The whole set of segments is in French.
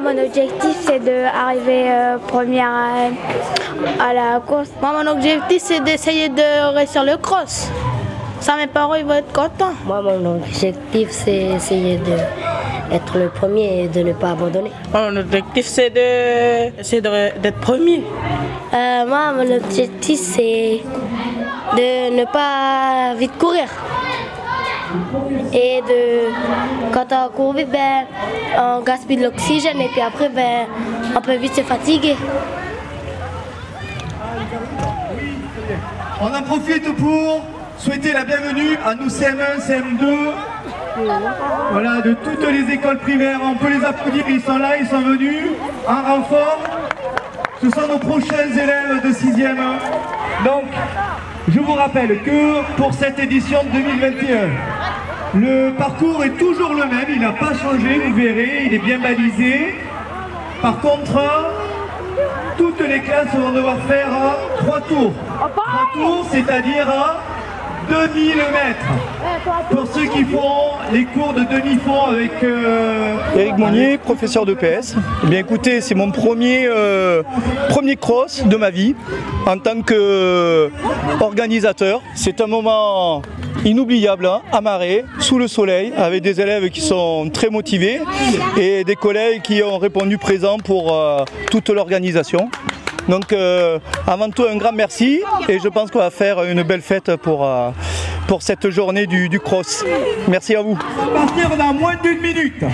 Moi, mon objectif, c'est d'arriver euh, première à, à la course. Moi, mon objectif, c'est d'essayer de réussir le cross. Ça, mes parents, ils vont être contents. Moi, mon objectif, c'est essayer d'être le premier et de ne pas abandonner. Mon objectif, c'est de, c'est de- d'être premier. Euh, moi, mon objectif, c'est de ne pas vite courir. Et de, quand on court ben, on gaspille de l'oxygène et puis après, ben, on peut vite se fatiguer. On en profite pour souhaiter la bienvenue à nos CM1, CM2, voilà, de toutes les écoles primaires. On peut les applaudir, ils sont là, ils sont venus en renfort. Ce sont nos prochains élèves de 6e. Donc, je vous rappelle que pour cette édition 2021, le parcours est toujours le même, il n'a pas changé, vous verrez, il est bien balisé. Par contre, toutes les classes vont devoir faire trois tours. Trois tours, c'est-à-dire euh, 2000 mètres. Pour ceux qui font les cours de demi-fond avec... euh, Eric Monnier, professeur de PS. Eh bien écoutez, c'est mon premier, euh, premier cross de ma vie en tant qu'organisateur. C'est un moment inoubliable, hein, à Marais, sous le soleil, avec des élèves qui sont très motivés et des collègues qui ont répondu présent pour euh, toute l'organisation. Donc euh, avant tout un grand merci et je pense qu'on va faire une belle fête pour, euh, pour cette journée du, du cross. Merci à vous. On va partir dans moins d'une minute.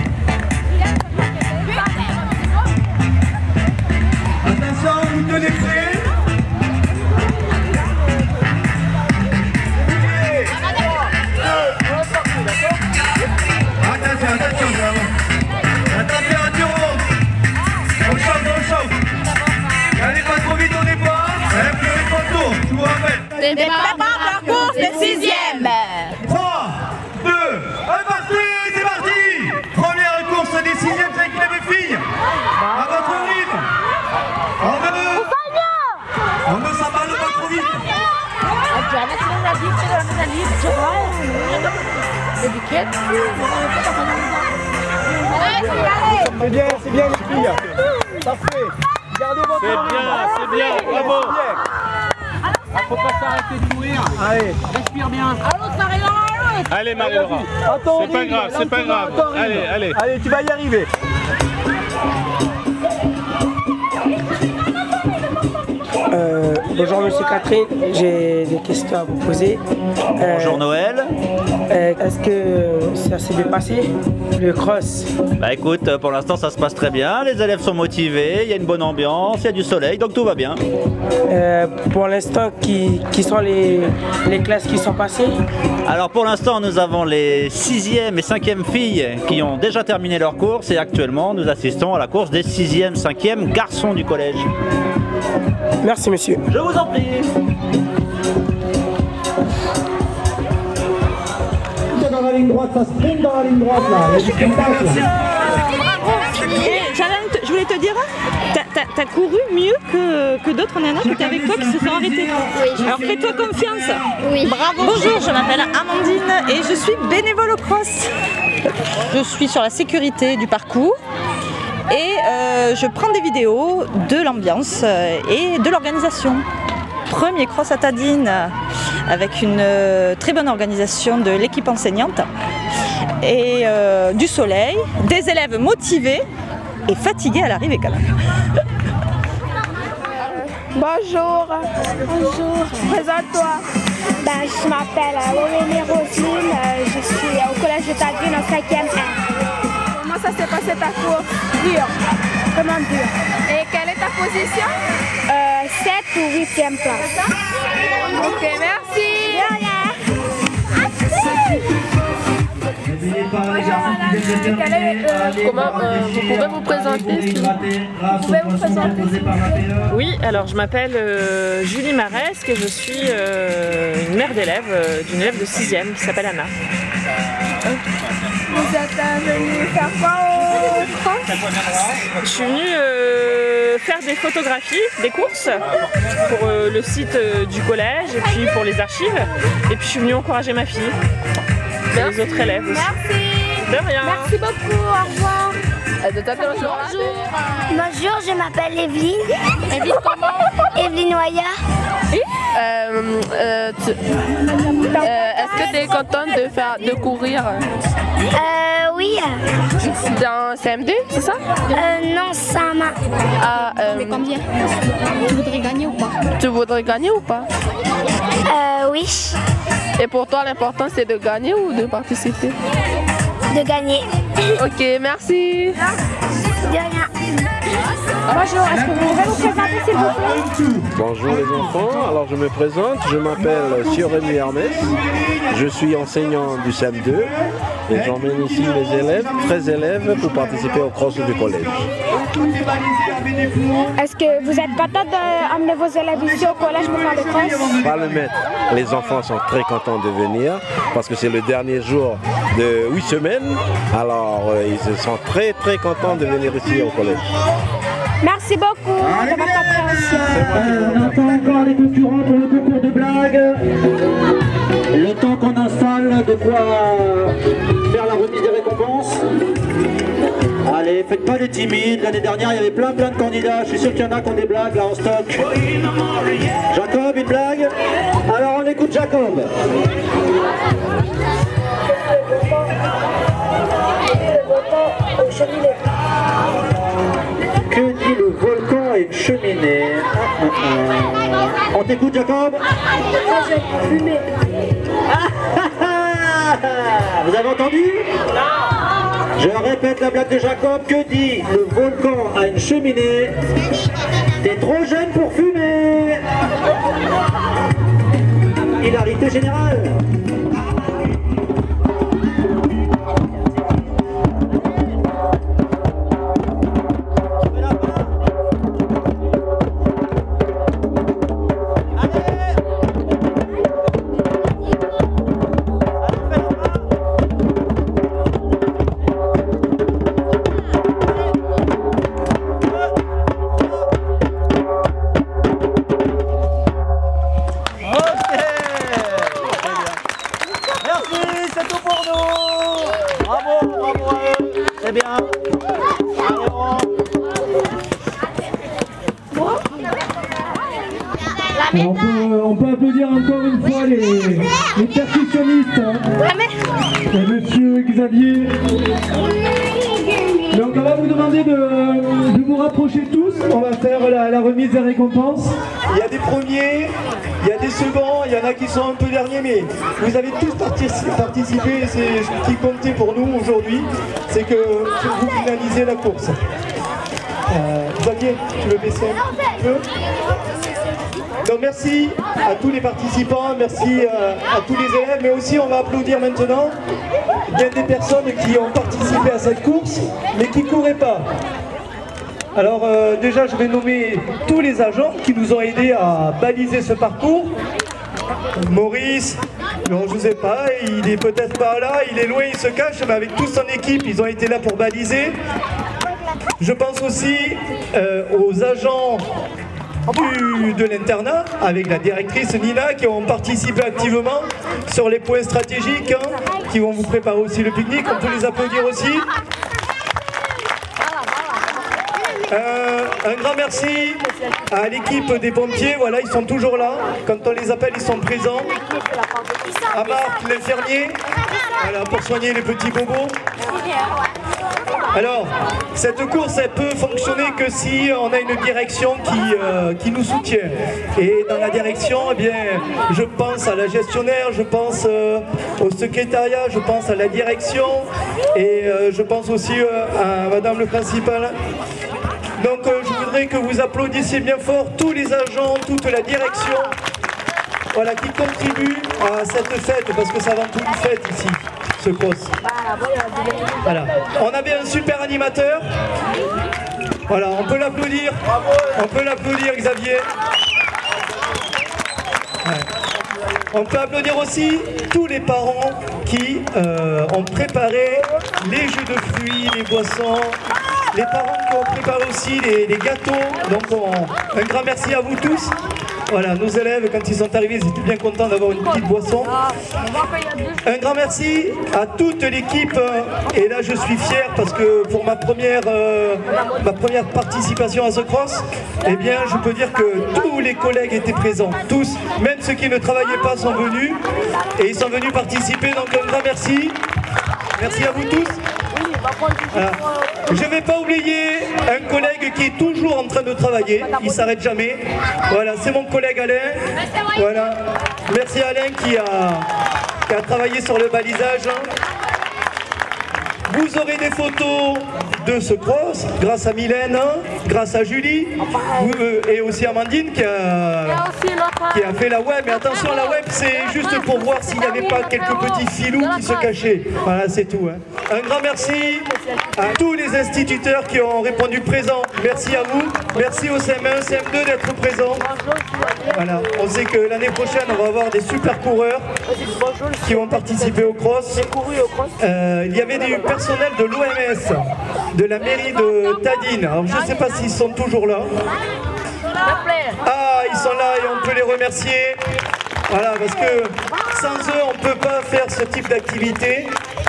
C'est bien, c'est bien les filles. Parfait. Gardez votre C'est bien, c'est bien, bravo. Faut pas s'arrêter de courir. Allez, Respire bien. Allez Marie-Laura. attends. C'est pas grave, c'est pas grave. Allez, allez. Allez, tu vas y arriver. Euh, bonjour Monsieur Catherine, j'ai des questions à vous poser. Euh, Bonjour Noël. euh, Est-ce que ça s'est bien passé le cross? Bah écoute, euh, pour l'instant ça se passe très bien, les élèves sont motivés, il y a une bonne ambiance, il y a du soleil, donc tout va bien. Euh, Pour l'instant, qui, qui sont les, les classes qui sont passées? Alors pour l'instant nous avons les 6e et 5e filles qui ont déjà terminé leur course et actuellement nous assistons à la course des 6e, 5e garçons du collège. Merci Monsieur. Je vous en prie. Dans la ligne droite, ça sprint dans la ligne droite là. Je voulais te dire, t'as- t'as couru mieux que, que d'autres nanas qui étaient avec toi qui se sont arrêtées. Alors fais-toi confiance. Bravo. Bonjour, je m'appelle Amandine et je suis bénévole au cross. Je suis sur la sécurité du parcours je prends des vidéos de l'ambiance euh, et de l'organisation. Premier cross à Tadine avec une euh, très bonne organisation de l'équipe enseignante et euh, du soleil, des élèves motivés et fatigués à l'arrivée quand même. Bonjour. Bonjour. Présente-toi. Ben, je m'appelle Aurélie Roselyne. Euh, je suis au collège de Tadine en 5e Comment ça s'est passé ta course? Comment Et quelle est ta position? Euh, 7 ou 8e place. Ok, merci. Comment, euh, vous pouvez vous présenter, vous pouvez vous présenter. Oui, alors je m'appelle euh, Julie Maresque et je suis euh, une mère d'élève, euh, d'une élève de 6e qui s'appelle Anna. Vous êtes euh, venu faire quoi au cross Je suis venue euh, faire des photographies des courses pour euh, le site euh, du collège et puis pour les archives. Et puis je suis venue encourager ma fille et les autres élèves aussi. Merci. De rien. Merci beaucoup. Au revoir. Bonjour. Bonjour, je m'appelle Evelyne. Evelyne comment? Evelyne Noya. Euh, euh, tu- euh, Est-ce que tu es contente de, faire, de courir? Euh, oui. dans CM2, c'est ça? Euh, non, ça m'a. Ah, euh, combien? Tu voudrais gagner ou pas? Tu voudrais gagner ou pas? Euh, oui. Et pour toi, l'important, c'est de gagner ou de participer? De gagner. Ok, merci. De rien. Bonjour, est-ce que vous pouvez vous présenter s'il vous plaît Bonjour les enfants, alors je me présente, je m'appelle Sioremi Hermès, je suis enseignant du CM2 et j'emmène ici mes élèves, 13 élèves pour participer au cross du collège. Est-ce que vous êtes content d'amener vos élèves ici au collège pour faire le cross Pas le maître, les enfants sont très contents de venir parce que c'est le dernier jour de 8 semaines, alors euh, ils sont très très contents de venir ici au collège. Merci beaucoup de votre compréhension. on attend encore les concurrents pour le concours de blagues. Le temps qu'on installe de quoi faire la remise des récompenses. Allez, faites pas les timides. L'année dernière, il y avait plein plein de candidats. Je suis sûr qu'il y en a qui ont des blagues là en stock. Jacob, une blague? Alors on écoute Jacob. On t'écoute Jacob Vous avez entendu Je répète la blague de Jacob. Que dit le volcan à une cheminée T'es trop jeune pour fumer. Hilarité générale C'est bien. Allez, on. On peut, on peut applaudir encore une fois les, les percussionnistes. hein. Et monsieur Xavier. Donc on va vous demander de, de vous rapprocher tous. On va faire la, la remise des récompenses. Il y a des premiers, il y a des seconds, il y en a qui sont un peu derniers, mais vous avez tous partic- participé. C'est ce qui comptait pour nous aujourd'hui, c'est que vous finalisez la course. Euh, Xavier, tu veux baisser un peu? Donc merci à tous les participants, merci euh, à tous les élèves, mais aussi on va applaudir maintenant bien des personnes qui ont participé à cette course, mais qui ne couraient pas. Alors euh, déjà je vais nommer tous les agents qui nous ont aidés à baliser ce parcours. Maurice, non, je ne sais pas, il est peut-être pas là, il est loin, il se cache, mais avec toute son équipe, ils ont été là pour baliser. Je pense aussi euh, aux agents de l'internat avec la directrice Nina qui ont participé activement sur les points stratégiques hein, qui vont vous préparer aussi le pique-nique. On peut les applaudir aussi. Euh, un grand merci à l'équipe des pompiers, voilà, ils sont toujours là. Quand on les appelle, ils sont présents. À Marc, l'infirmier, pour soigner les petits bobos. Alors, cette course, elle peut fonctionner que si on a une direction qui, euh, nous soutient. Et dans la direction, eh bien, je pense à la gestionnaire, je pense euh, au secrétariat, je pense à la direction et je pense aussi à Madame le principal. Donc, euh, je voudrais que vous applaudissiez bien fort tous les agents, toute la direction, voilà, qui contribuent à cette fête, parce que ça va tout une fête ici, ce cross. Voilà. On avait un super animateur. Voilà, on peut l'applaudir. On peut l'applaudir, Xavier. On peut applaudir aussi tous les parents qui euh, ont préparé les jus de fruits, les boissons, les parents qui ont préparé aussi les, gâteaux. Donc on- un grand merci à vous tous. Voilà, nos élèves, quand ils sont arrivés, ils étaient bien contents d'avoir une petite boisson. Un grand merci à toute l'équipe. Et là, je suis fier parce que pour ma première, euh, participation à ce cross, eh bien, je peux dire que tous les collègues étaient présents. Tous, même ceux qui ne travaillaient pas sont venus. Et ils sont venus participer. Donc, un grand merci. Merci à vous tous. Voilà. Je ne vais pas oublier un collègue qui est toujours en train de travailler, il s'arrête jamais. Voilà, c'est mon collègue Alain. Voilà. Merci Alain qui a, qui a travaillé sur le balisage. Vous aurez des photos de ce cross grâce à Mylène, grâce à Julie euh, et aussi Amandine qui a, qui a fait la web. Mais attention, la web c'est juste pour voir s'il n'y avait pas quelques petits filous qui se cachaient. Voilà, c'est tout. hein. Un grand merci à tous les instituteurs qui ont répondu présent. Merci à vous. Merci au CM1, CM2 d'être présents. Voilà, on sait que l'année prochaine on va avoir des super coureurs qui vont participer au cross. Euh, il y avait des personnels de l'OMS, de la mairie de Tadine. Alors je ne sais pas s'ils sont toujours là. Ah, ils sont là et on peut les remercier. Voilà, parce que sans eux, on ne peut pas faire ce type d'activité.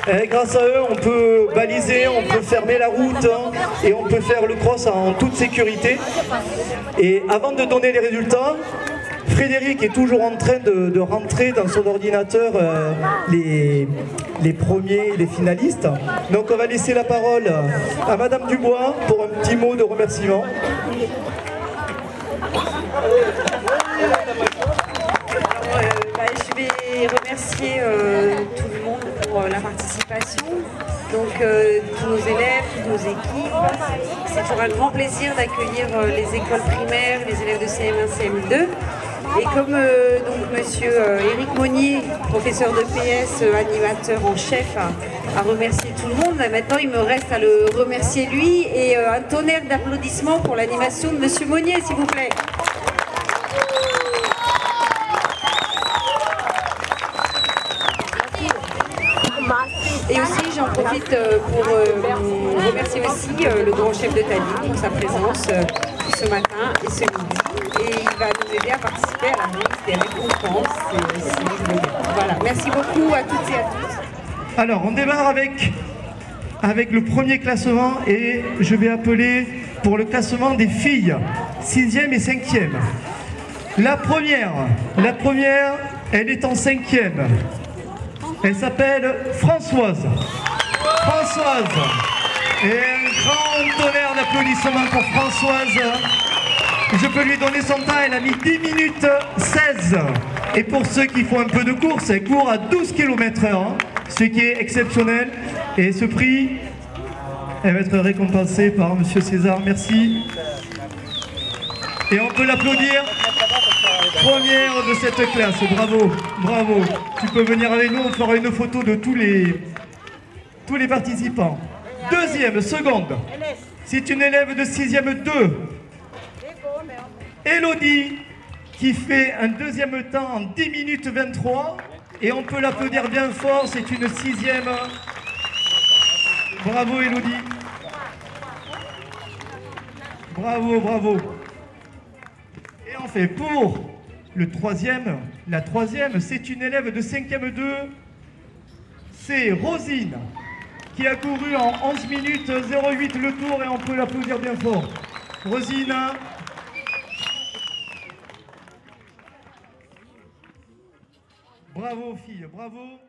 Et grâce à eux, on peut baliser, on peut fermer la route hein, et on peut faire le cross en toute sécurité. Et avant de donner les résultats, Frédéric est toujours en train de, rentrer dans son ordinateur euh, les, les premiers, les finalistes. Donc on va laisser la parole à Madame Dubois pour un petit mot de remerciement. Bah, je vais remercier euh, tout le monde pour euh, la participation, donc tous nos élèves, toutes nos équipes. C'est toujours un grand plaisir d'accueillir les écoles primaires, les élèves de CM1, CM2. Et comme euh, donc Monsieur euh, Éric Monnier, professeur de PS, euh, animateur en chef, a, remercié tout le monde, maintenant il me reste à le remercier lui et un tonnerre d'applaudissements pour l'animation de Monsieur Monnier, s'il vous plaît. Profite euh, pour euh, remercier aussi euh, le grand chef de Tali pour sa présence ce matin et ce midi. Et il va nous aider à participer à la remise des récompenses. Voilà, merci beaucoup à toutes et à tous. Alors, on démarre avec, avec le premier classement et je vais appeler pour le classement des filles, 6e et 5e. La première, la première, elle est en 5e. Elle s'appelle Françoise. Françoise. Et un grand tonnerre d'applaudissements pour Françoise. Je peux lui donner son temps, elle a mis 10 minutes 16. Et pour ceux qui font un peu de course, elle court à 12 km h ce qui est exceptionnel. Et ce prix, elle va être récompensée par Monsieur César. Merci. Et on peut l'applaudir. Première de cette classe, bravo, bravo. Tu peux venir avec nous, on fera une photo de tous les, les participants. Deuxième, seconde. C'est une élève de 6e 2. Elodie, qui fait un deuxième temps en 10 minutes 23. Et on peut l'applaudir bien fort, c'est une sixième. Bravo Elodie. Bravo, bravo. Et on fait pour le troisième, la troisième, c'est une élève de 5e 2. C'est Rosine, qui a couru en 11 minutes 08 le tour et on peut l'applaudir bien fort. Rosine. Bravo fille, bravo.